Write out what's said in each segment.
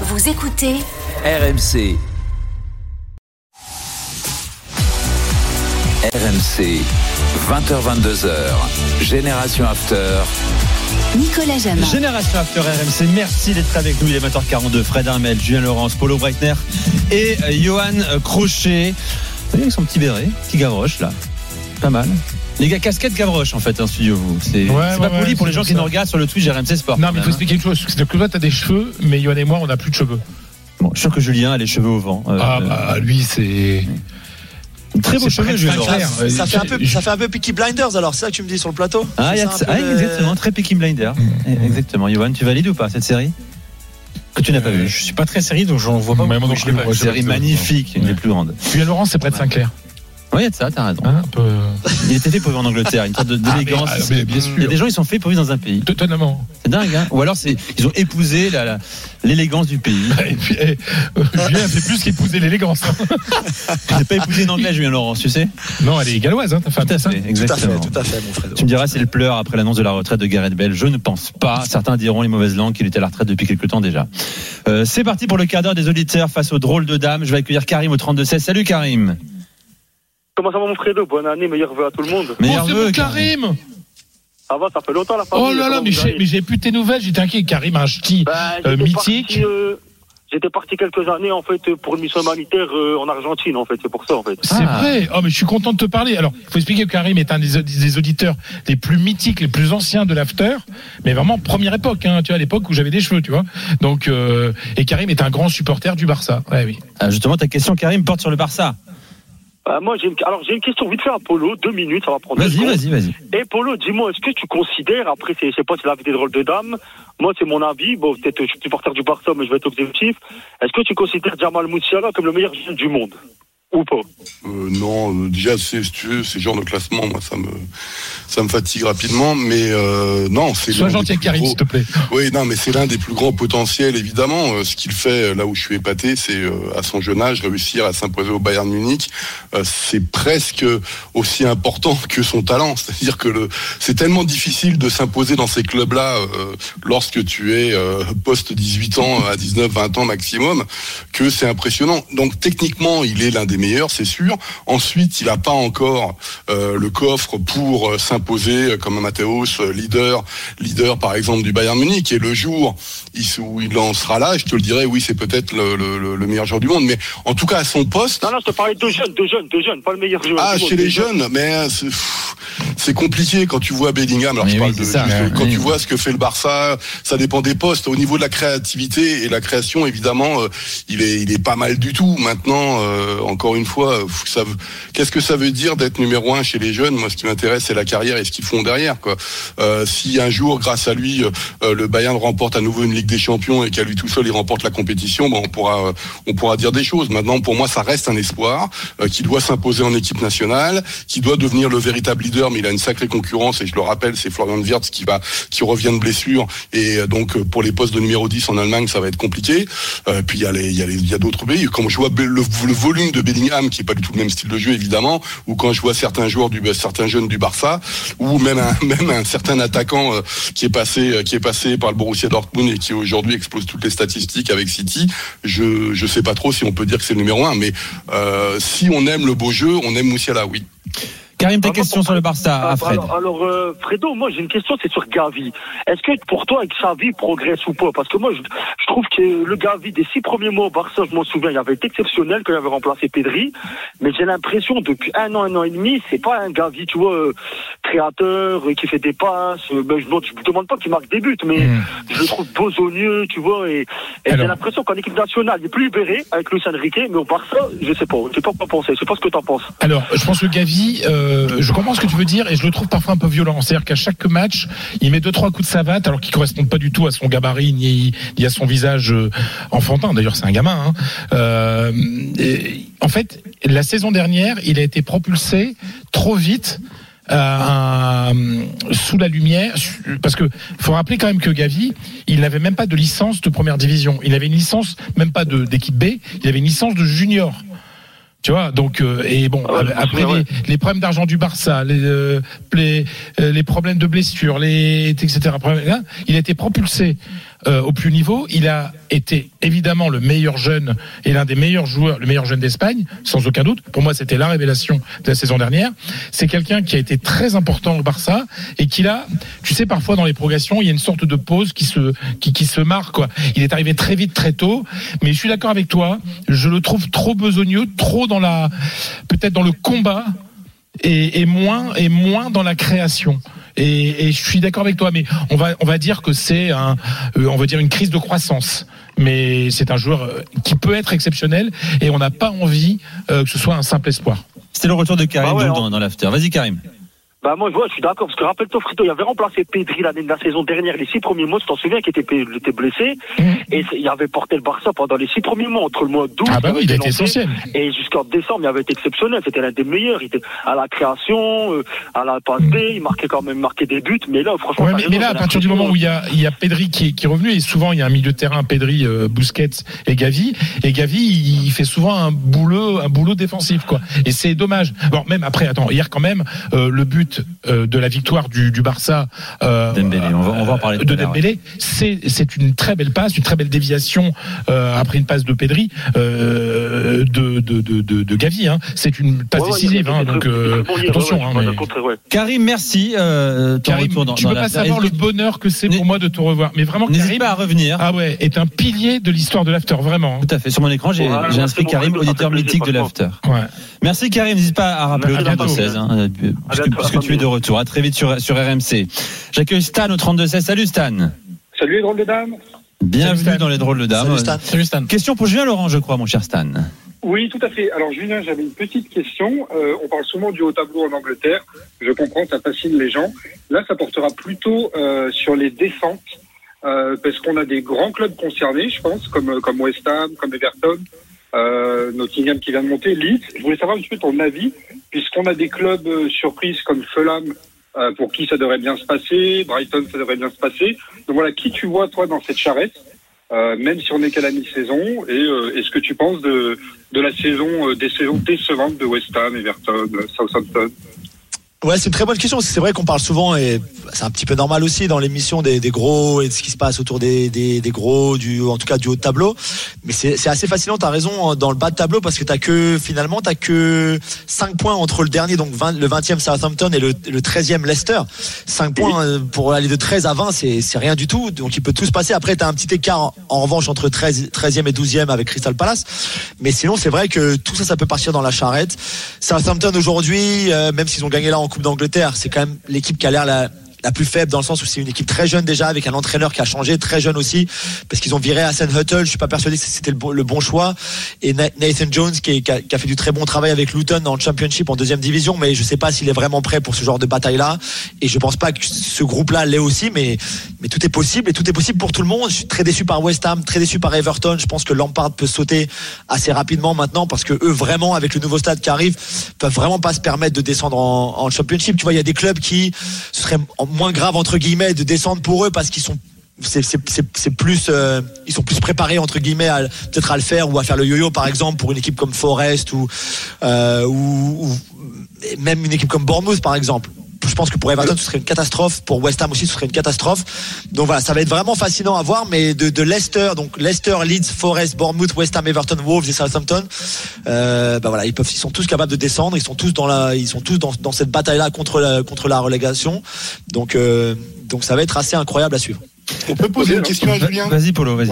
Vous écoutez RMC. RMC, 20h22h, Génération After. Nicolas Jamin. Génération After RMC, merci d'être avec nous. Il est 20h42. Fred Armel, Julien Laurence, Paulo Breitner et euh, Johan euh, Crochet. Vous voyez, avec son petit béret, petit Gavroche là. Pas mal. Les gars, casquette Gavroche en fait, en studio, vous. C'est Ouais, c'est ouais, pas poli ouais, pour les gens qui nous regardent sur le Twitch RMC Sport. Non, mais il faut même, expliquer une chose. C'est que toi, t'as des cheveux, mais Yoann et moi, on n'a plus de cheveux. Bon, je suis sûr que Julien a les cheveux au vent. Euh, Ah, bah, lui, c'est. très beau cheveux, un. Euh, Ça fait, un peu, je- ça fait un peu Peaky Blinders alors, c'est ça que tu me dis sur le plateau? Ah, il y a ça. un peu Ah, exactement, très Peaky Blinder. Mm. Exactement. Johan, tu valides ou pas cette série? Que tu n'as pas Euh, vue. Je suis pas très série, donc j'en vois pas. Mais moi non beaucoup. plus, Je l'ai pas moi, vu. je- Série magnifique, une des plus grandes. Julien Laurent, c'est près de Saint-Clair. Oui, il y a de ça, t'as raison. Hein, un peu. Il était fait pour vivre en Angleterre, une sorte Ah, mais- d'élégance. ah, mais bien Il y a des gens, ils sont faits pour vivre dans un pays. Totalement. C'est dingue, hein Ou alors, ils ont épousé l'élégance du pays. Et puis, eh, euh, Julien fait plus qu'épouser l'élégance. hein. Tu n'as pas épousé une anglaise, Julien Laurence, tu sais Non, elle est galloise, hein, ta femme. Tout à fait, Tout à fait, exactement. tout à fait, mon frère. Tu me diras, c'est le pleur après l'annonce de la retraite de Gareth Bell. Je ne pense pas. Certains diront les mauvaises langues qu'il était à la retraite depuis quelques temps déjà. Euh, c'est parti pour le quart d'heure des auditeurs face aux drôles de dames. Je vais accueillir Karim au 32-16. Salut Karim. Comment ça va mon Fredo Bonne année, meilleurs vœux à tout le monde. Oh, Meilleur c'est vœu, Karim Ça va, ça fait longtemps la famille. Oh là là, mais j'ai allez? mais j'ai plus tes nouvelles, j'étais inquiet. Karim, un ch'ti. Bah, euh, j'étais mythique. parti, euh, J'étais parti quelques années en fait pour une mission humanitaire euh, en Argentine en fait, c'est pour ça en fait. C'est Ah. vrai. Oh, mais je suis content de te parler. Alors, il faut expliquer que Karim est un des, des auditeurs les plus mythiques, les plus anciens de l'after, mais vraiment première époque. Hein, tu vois, à l'époque où j'avais des cheveux, tu vois. Donc, euh, et Karim est un grand supporter du Barça. Ouais, oui. Ah, justement, ta question, Karim, porte sur le Barça. Euh, moi j'ai une... alors j'ai une question vite fait à Polo, deux minutes, ça va prendre. Vas-y, vas-y, vas-y. Et Polo, dis-moi, est-ce que tu considères, après c'est- je sais pas c'est l'avis des drôles de dames, moi c'est mon avis, bon peut-être je suis supporter du Barça mais je vais être objectif, est-ce que tu considères Jamal Moussiala comme le meilleur jeune du monde? Ou pas Euh, non, euh, déjà, c'est, ces genres de classement, moi, ça me, ça me fatigue rapidement. Mais euh, non, c'est Sois l'un gentil des avec plus Karim, s'il te plaît. Oui, non, mais c'est l'un des plus grands potentiels, évidemment. Euh, ce qu'il fait, là où je suis épaté, c'est euh, à son jeune âge réussir à s'imposer au Bayern Munich. Euh, c'est presque aussi important que son talent. C'est-à-dire que le, c'est tellement difficile de s'imposer dans ces clubs-là euh, lorsque tu es euh, post 18 ans à 19, 20 ans maximum, que c'est impressionnant. Donc techniquement, il est l'un des c'est sûr. Ensuite, il n'a pas encore euh, le coffre pour euh, s'imposer comme un Matthäus, euh, leader, leader par exemple du Bayern Munich. Et le jour où il en sera là, je te le dirais, oui, c'est peut-être le, le- le- le meilleur joueur du monde. Mais en tout cas, à son poste, Non, non, je te parlais de jeunes, de jeunes, de jeunes, pas le meilleur joueur. ah, du monde, chez les jeunes, mais pff, c'est compliqué quand tu vois Bellingham. Alors Mais je oui, parle de ça, quand Oui. tu vois ce que fait le Barça, ça dépend des postes. Au niveau de la créativité et la création, évidemment, euh, il est il est pas mal du tout. Maintenant, euh, encore une fois, euh, ça qu'est-ce que ça veut dire d'être numéro un chez les jeunes? Moi, ce qui m'intéresse, c'est la carrière et ce qu'ils font derrière. Quoi. Euh, si un jour, grâce à lui, euh, le Bayern remporte à nouveau une Ligue des Champions et qu'à lui tout seul, il remporte la compétition, bon, on pourra on pourra dire des choses. Maintenant, pour moi, ça reste un espoir euh, qui doit s'imposer en équipe nationale, qui doit devenir le véritable leader, mais il a une sacrée concurrence et je le rappelle, c'est Florian Wirtz qui va qui revient de blessure et euh, donc euh, pour les postes de numéro 10 en Allemagne, ça va être compliqué. Euh, puis il y a a a d'autres pays. Quand je vois le, volume de Bellingham, qui est pas du tout le même style de jeu évidemment, ou quand je vois certains joueurs du certains jeunes du Barça, ou même un certain attaquant qui est passé qui est passé par le Borussia Dortmund et qui aujourd'hui explose toutes les statistiques avec City, je je sais pas trop si on peut dire que c'est le numéro un, mais si on aime le beau jeu, on aime Moussiala, oui. Karim, ta Ah, question sur le Barça Ah, à Fred. Alors, alors, euh, Fredo, moi j'ai une question, c'est sur Gavi. Est-ce que pour toi, avec Xavi, progresse ou pas? Parce que moi, je, je trouve que le Gavi des six premiers mois au Barça, je m'en souviens, il avait été exceptionnel quand il avait remplacé Pedri. Mais j'ai l'impression depuis un an, un an et demi, c'est pas un Gavi, tu vois, euh, créateur, euh, qui fait des passes. ben, je ne demande pas qu'il marque des buts, mais Hmm. je le trouve besogneux, tu vois. Et, et j'ai l'impression qu'en équipe nationale, il est plus libéré avec Luis Enrique, mais au Barça, je sais pas. Je sais pas quoi penser. Je sais pas ce que t'en penses. Alors, je pense que Gavi, euh, je comprends ce que tu veux dire et je le trouve parfois un peu violent. C'est-à-dire qu'à chaque match, il met deux trois coups de savate alors qu'ils correspondent pas du tout à son gabarit ni, à son visage euh, enfantin. D'ailleurs, c'est un gamin. Hein. Euh, en fait, la saison dernière, il a été propulsé trop vite. euh, sous la lumière, parce que faut rappeler quand même que Gavi, il n'avait même pas de licence de première division. Il avait une licence, même pas d'équipe B, il avait une licence de junior. Tu vois, donc euh, et bon Ah ouais, me après les, les problèmes d'argent du Barça, les, euh, les euh, les problèmes de blessures, les etc. hein, Il a été propulsé euh, au plus niveau. Il a été évidemment le meilleur jeune et l'un des meilleurs joueurs, le meilleur jeune d'Espagne, sans aucun doute. Pour moi, c'était la révélation de la saison dernière. C'est quelqu'un qui a été très important au Barça et qui là, tu sais, parfois dans les progressions, il y a une sorte de pause qui se qui, qui se marque. Quoi. Il est arrivé très vite, très tôt. Mais je suis d'accord avec toi. Je le trouve trop besogneux, trop dans la peut-être dans le combat et, et moins et moins dans la création. Et, et je suis d'accord avec toi, mais on va on va dire que c'est un euh, on va dire une crise de croissance. Mais c'est un joueur euh, qui peut être exceptionnel et on n'a pas envie euh, que ce soit un simple espoir. C'était le retour de Karim Bah ouais, hein. dans, dans l'after. Vas-y Karim. Bah moi, je vois, je suis d'accord, parce que rappelle-toi, Frito, il avait remplacé Pedri l'année de la saison dernière, les six premiers mois, tu t'en souviens, qui était, était blessé, et c'est- il avait porté le Barça pendant les six premiers mois, entre le mois d'août, Ah bah oui, il essentiel. et jusqu'en décembre, il avait été exceptionnel, c'était l'un des meilleurs, il était à la création, euh, à la passe B, il marquait quand même, marquait des buts, mais là, franchement, Ouais, mais, raison, mais là, à partir du moment où il y a, il y a Pedri qui est, qui est revenu, et souvent il y a un milieu de terrain, Pedri, euh, Busquets et Gavi, et Gavi, il fait souvent un boulot, un boulot défensif, quoi. Et c'est dommage. Bon, même après, attends, hier quand même, euh, le but euh, de la victoire du, du Barça, euh, Dembélé, on va- on va en parler de l'heure, Dembélé, c'est c'est une très belle passe, une très belle déviation euh, après une passe de Pedri, euh, de, de, de, de, de Gavi. Hein. C'est une passe Ouais, décisive, hein, donc euh, attention. hein. Karim, merci. Euh, ton Karim, retour dans, tu dans peux pas savoir le bonheur que c'est pour moi de te revoir. Mais vraiment, N'hésite Karim, pas à revenir. ah ouais, est un pilier de l'histoire de l'after, vraiment. Tout à fait. Sur mon écran, j'ai Ouais, j'ai ouais, inscrit bon, Karim, auditeur mythique de l'after. Ouais. Merci Karim, n'hésite pas à rappeler au À bientôt. 32-16, hein, puisque, puisque à tu es de retour. À très vite sur, sur RMC. J'accueille Stan au 32-16. Salut Stan. Salut les drôles de dames. Bienvenue Salut, dans les drôles de dames. Salut, Stan. Salut Stan. Question pour Julien Laurent, je crois, mon cher Stan. Oui, tout à fait. Alors Julien, j'avais une petite question. Euh, on parle souvent du haut tableau en Angleterre. Je comprends, ça fascine les gens. Là, ça portera plutôt euh, sur les descentes, euh, parce qu'on a des grands clubs concernés, je pense, comme comme West Ham, comme Everton, euh, Nottingham qui vient de monter, Leeds. Je voulais savoir un petit peu ton avis, puisqu'on a des clubs euh, surprises comme Fulham. euh, pour qui ça devrait bien se passer, Brighton ça devrait bien se passer. Donc voilà, qui tu vois toi dans cette charrette euh, même si on n'est qu'à la mi-saison. Et euh, est-ce que tu penses de, de la saison, des saisons décevantes de West Ham, Everton, Southampton? Ouais, c'est une très bonne question. C'est vrai qu'on parle souvent, et c'est un petit peu normal aussi dans l'émission des, des gros et de ce qui se passe autour des, des, des gros, du, en tout cas du haut de tableau. Mais c'est c'est assez fascinant, t'as raison, hein, dans le bas de tableau, parce que t'as que, finalement, t'as que 5 points entre le dernier, donc 20, le 20e Southampton et le, le 13e Leicester. 5 points euh, pour aller de 13 à 20, c'est c'est rien du tout. Donc il peut tout se passer. Après, t'as un petit écart, en, en revanche, entre 13, 13e et 12e avec Crystal Palace. Mais sinon, c'est vrai que tout ça, ça peut partir dans la charrette. Southampton aujourd'hui, euh, même s'ils ont gagné là en Coupe d'Angleterre, c'est quand même l'équipe qui a l'air la, la plus faible dans le sens où c'est une équipe très jeune déjà avec un entraîneur qui a changé très jeune aussi parce qu'ils ont viré Hassan Huttle. Je suis pas persuadé que c'était le bon, le bon choix. Et Na- Nathan Jones qui, a, fait du très bon travail avec Luton en Championship en deuxième division. Mais je sais pas s'il est vraiment prêt pour ce genre de bataille là et je pense pas que ce groupe là l'est aussi mais mais tout est possible. Et tout est possible pour tout le monde. Je suis très déçu par West Ham très déçu par Everton. Je pense que Lampard peut sauter assez rapidement maintenant parce que eux vraiment avec le nouveau stade qui arrive peuvent vraiment pas se permettre de descendre en, championship. Tu vois il y a des clubs qui ce serait en- moins grave entre guillemets de descendre pour eux parce qu'ils sont c'est plus euh, ils sont plus préparés entre guillemets à peut-être à le faire ou à faire le yo-yo par exemple pour une équipe comme Forest ou euh, ou même une équipe comme Bournemouth par exemple je pense que pour Everton ce serait une catastrophe. Pour West Ham aussi ce serait une catastrophe. Donc voilà ça va être vraiment fascinant à voir mais de, de Leicester donc Leicester Leeds Forest Bournemouth West Ham Everton Wolves et Southampton euh, bah voilà ils peuvent ils sont tous capables de descendre. Ils sont tous dans la ils sont tous dans, dans cette bataille là contre la contre la relégation. Donc euh, donc ça va être assez incroyable à suivre On peut poser une question à Julien Vas-y Polo, vas-y.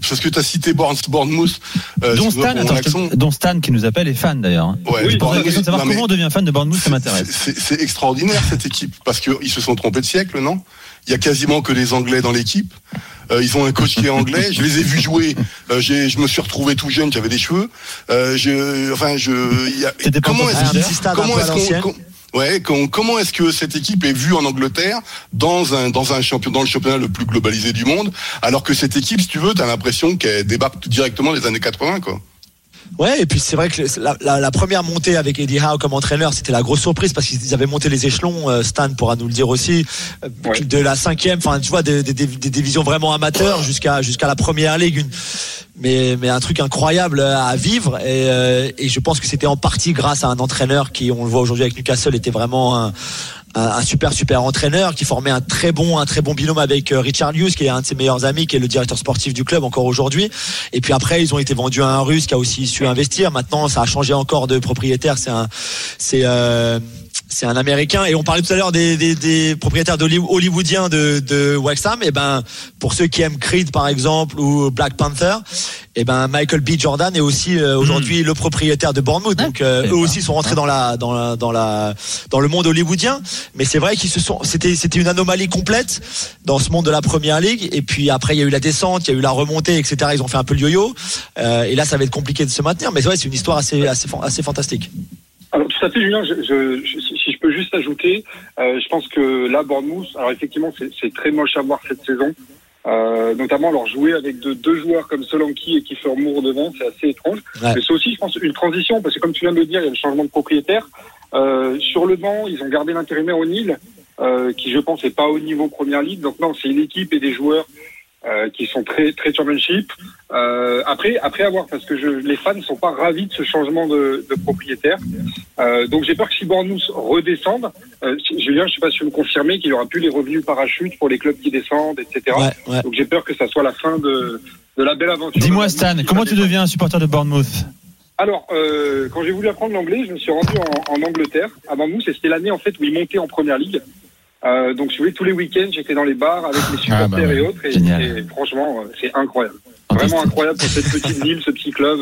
Parce que tu as cité Bourne- Bournemouth. euh, Dont Stan, attends, accent. dont Stan qui nous appelle est fan d'ailleurs. hein. Ouais, Oui, question de savoir non, comment on devient fan de Bournemouth, ça m'intéresse. c'est- extraordinaire cette équipe parce qu'ils se sont trompés de siècle, non? Il y a quasiment que des Anglais dans l'équipe. Euh, ils ont un coach qui est anglais. Je les ai vus jouer. Euh, j'ai- je me suis retrouvé tout jeune, j'avais des cheveux. Euh, je, enfin, je. y a- comment est-ce qu'on- Ouais, com- comment est-ce que cette équipe est vue en Angleterre dans un dans un champion dans le championnat le plus globalisé du monde, alors que cette équipe, si tu veux, t'as l'impression qu'elle débarque directement des années 80, quoi. Ouais, et puis c'est vrai que la, la- la première montée avec Eddie Howe comme entraîneur, c'était la grosse surprise parce qu'ils avaient monté les échelons. euh, Stan pourra nous le dire aussi, euh, Ouais. de la cinquième, enfin tu vois, des, des- des- des divisions vraiment amateurs jusqu'à jusqu'à la première ligue. Une, mais mais un truc incroyable à vivre. Et, euh, et je pense que c'était en partie grâce à un entraîneur qui, on le voit aujourd'hui avec Newcastle, était vraiment un un, super super entraîneur qui formait un très bon un très bon binôme avec euh, Richard Hughes qui est un de ses meilleurs amis qui est le directeur sportif du club encore aujourd'hui. Et puis après ils ont été vendus à un russe qui a aussi su investir. Maintenant ça a changé encore de propriétaire. C'est un c'est euh, c'est un américain. Et on parlait tout à l'heure des, des, des propriétaires hollywoodiens de, de Wrexham et ben pour ceux qui aiment Creed par exemple ou Black Panther et ben Michael B. Jordan est aussi euh, aujourd'hui le propriétaire de Bournemouth. Donc euh, c'est eux aussi sont rentrés dans la dans la dans la dans le monde hollywoodien. Mais c'est vrai qu'ils se sont c'était c'était une anomalie complète dans ce monde de la première ligue. Et puis après il y a eu la descente il y a eu la remontée etc ils ont fait un peu le yo-yo. Euh, et là ça va être compliqué de se maintenir. Mais ouais c'est une histoire assez assez assez fantastique. Alors tout à fait, Julien. Je, je peux juste ajouter, euh, je pense que là, Bournemouth, alors effectivement, c'est très moche à voir cette saison. Euh, notamment, alors jouer avec de- deux joueurs comme Solanki et Kiefer Moore devant, c'est assez étrange. Ouais. Mais c'est aussi, je pense, une transition parce que comme tu viens de le dire, il y a le changement de propriétaire. Euh, sur le banc, ils ont gardé l'intérimaire O'Neill, euh, qui je pense est pas au niveau Première Ligue. Donc non, c'est une équipe et des joueurs euh, qui sont très très championship. Euh, après, après avoir, parce que je, les fans ne sont pas ravis de ce changement de, de propriétaire. Euh, donc j'ai peur que si Bournemouth redescende, euh, Julien, je sais pas si vous me confirmez qu'il y aura plus les revenus parachute pour les clubs qui descendent, etc. ouais ouais Donc j'ai peur que ça soit la fin de, de la belle aventure. Dis-moi Stan, comment tu deviens un supporter de Bournemouth? Alors, euh, quand j'ai voulu apprendre l'anglais, je me suis rendu en, en Angleterre, à Bournemouth, et c'était l'année en fait où ils montaient en première ligue. Euh, donc, si vous voulez, tous les week-ends, j'étais dans les bars avec les supporters Ah, bah ouais. et autres, et, et franchement, euh, c'est incroyable. Vraiment incroyable pour cette petite ville, ce petit club.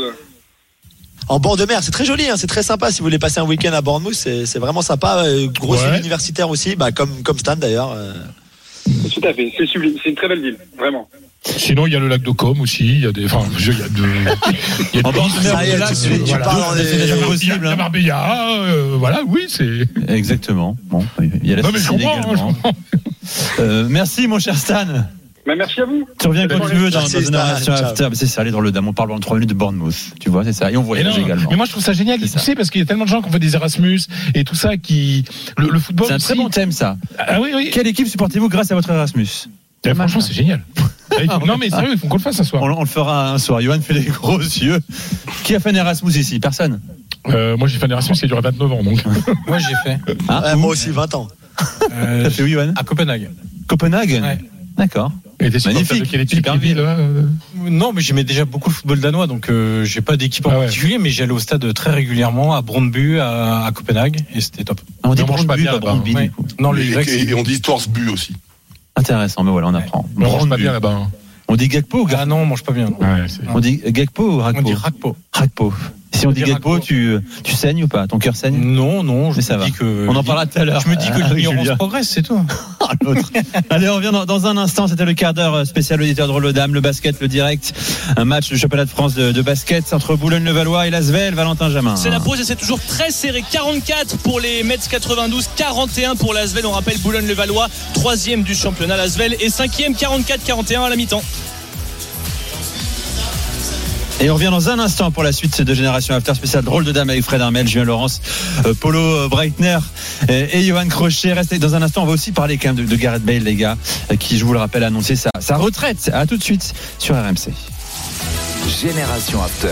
en bord de mer c'est très joli hein, c'est très sympa si vous voulez passer un week-end à Bournemouth c'est c'est vraiment sympa euh, grosse Ouais. ville universitaire aussi bah comme comme Stan d'ailleurs euh. Tout à fait, c'est sublime, c'est une très belle ville, vraiment. Sinon, il y a le lac de Com aussi. Il y a des. Enfin, il y a de. Il y a de des- destinations Il y a- possibles, il y a hein. Marbella, euh, voilà, oui, c'est. Exactement. Bon, il y a la Non, mais je comprends, hein. Euh, merci mon cher Stan. Mais merci à vous. Tu reviens quand tu veux dans, dans une after. C'est ça, aller dans le dame. On parle en 3 minutes de Bournemouth. Tu vois, c'est ça. Et on voyage non, également. mais moi je trouve ça génial, C'est tu sais, parce qu'il y a tellement de gens qui ont fait des Erasmus et tout ça qui. Le, le football. C'est un très bon thème ça. Ah oui, oui. Quelle équipe supportez-vous grâce à votre Erasmus? Eh, franchement, c'est génial. Ah, non, mais sérieux, il faut qu'on le fasse un soir. on, on le fera un soir. Johan fait les gros yeux. Qui a fait un Erasmus ici? Personne. Euh, moi, j'ai fait un Erasmus qui a duré 29 ans, donc. Moi, j'ai fait Hein? Ouais, moi aussi 20 ans euh, T'as fait où, Johan? À Copenhague. Copenhague? Ouais. D'accord. Et Magnifique, de quelle équipe, super ville, là, euh Non, mais j'aimais déjà beaucoup le football danois, donc euh, j'ai pas d'équipe en Ah ouais. particulier, mais j'allais au stade très régulièrement à Brøndby, à, à Copenhague, et c'était top. Ah, On dit mange pas Brøndby, bien pas Ouais. Non, le Et, on dit Torsbu aussi. Intéressant, mais voilà, on apprend. On mange pas bien là-bas. hein. On dit Gakpo ou Ah Gakpo non, on mange pas bien. Ouais, On dit Gakpo ou On Rakpo dit Rakpo. Rakpo. Si on, On dit dit Gakpo, tu, tu saignes ou pas? Ton cœur saigne? Non, non, je Mais ça me va. dis que. On en parlera tout à l'heure. Je me dis que Ah, l'ignorance Julien. progresse, c'est tout. Allez, on revient dans, un instant. C'était le quart d'heure spécial auditeur de Rolodam, le basket, le direct. Un match du championnat de France de, basket entre Boulogne-le-Valois et Lasvel, Valentin Jamin. C'est la pause et c'est toujours très serré. 44 pour les Mets 92, 41 pour l'Asvel. On rappelle Boulogne-le-Valois, troisième du championnat. L'Asvel est cinquième, 44-41 à la mi-temps. Et on revient dans un instant pour la suite de Génération After spécial drôle de dame avec Fred Armel, Julien Laurence, euh, Polo euh, Breitner et Johan Crochet. Restez dans un instant. On va aussi parler quand même de, de Gareth Bale, les gars, euh, qui, je vous le rappelle, a annoncé sa, sa retraite. À tout de suite sur RMC. Génération After.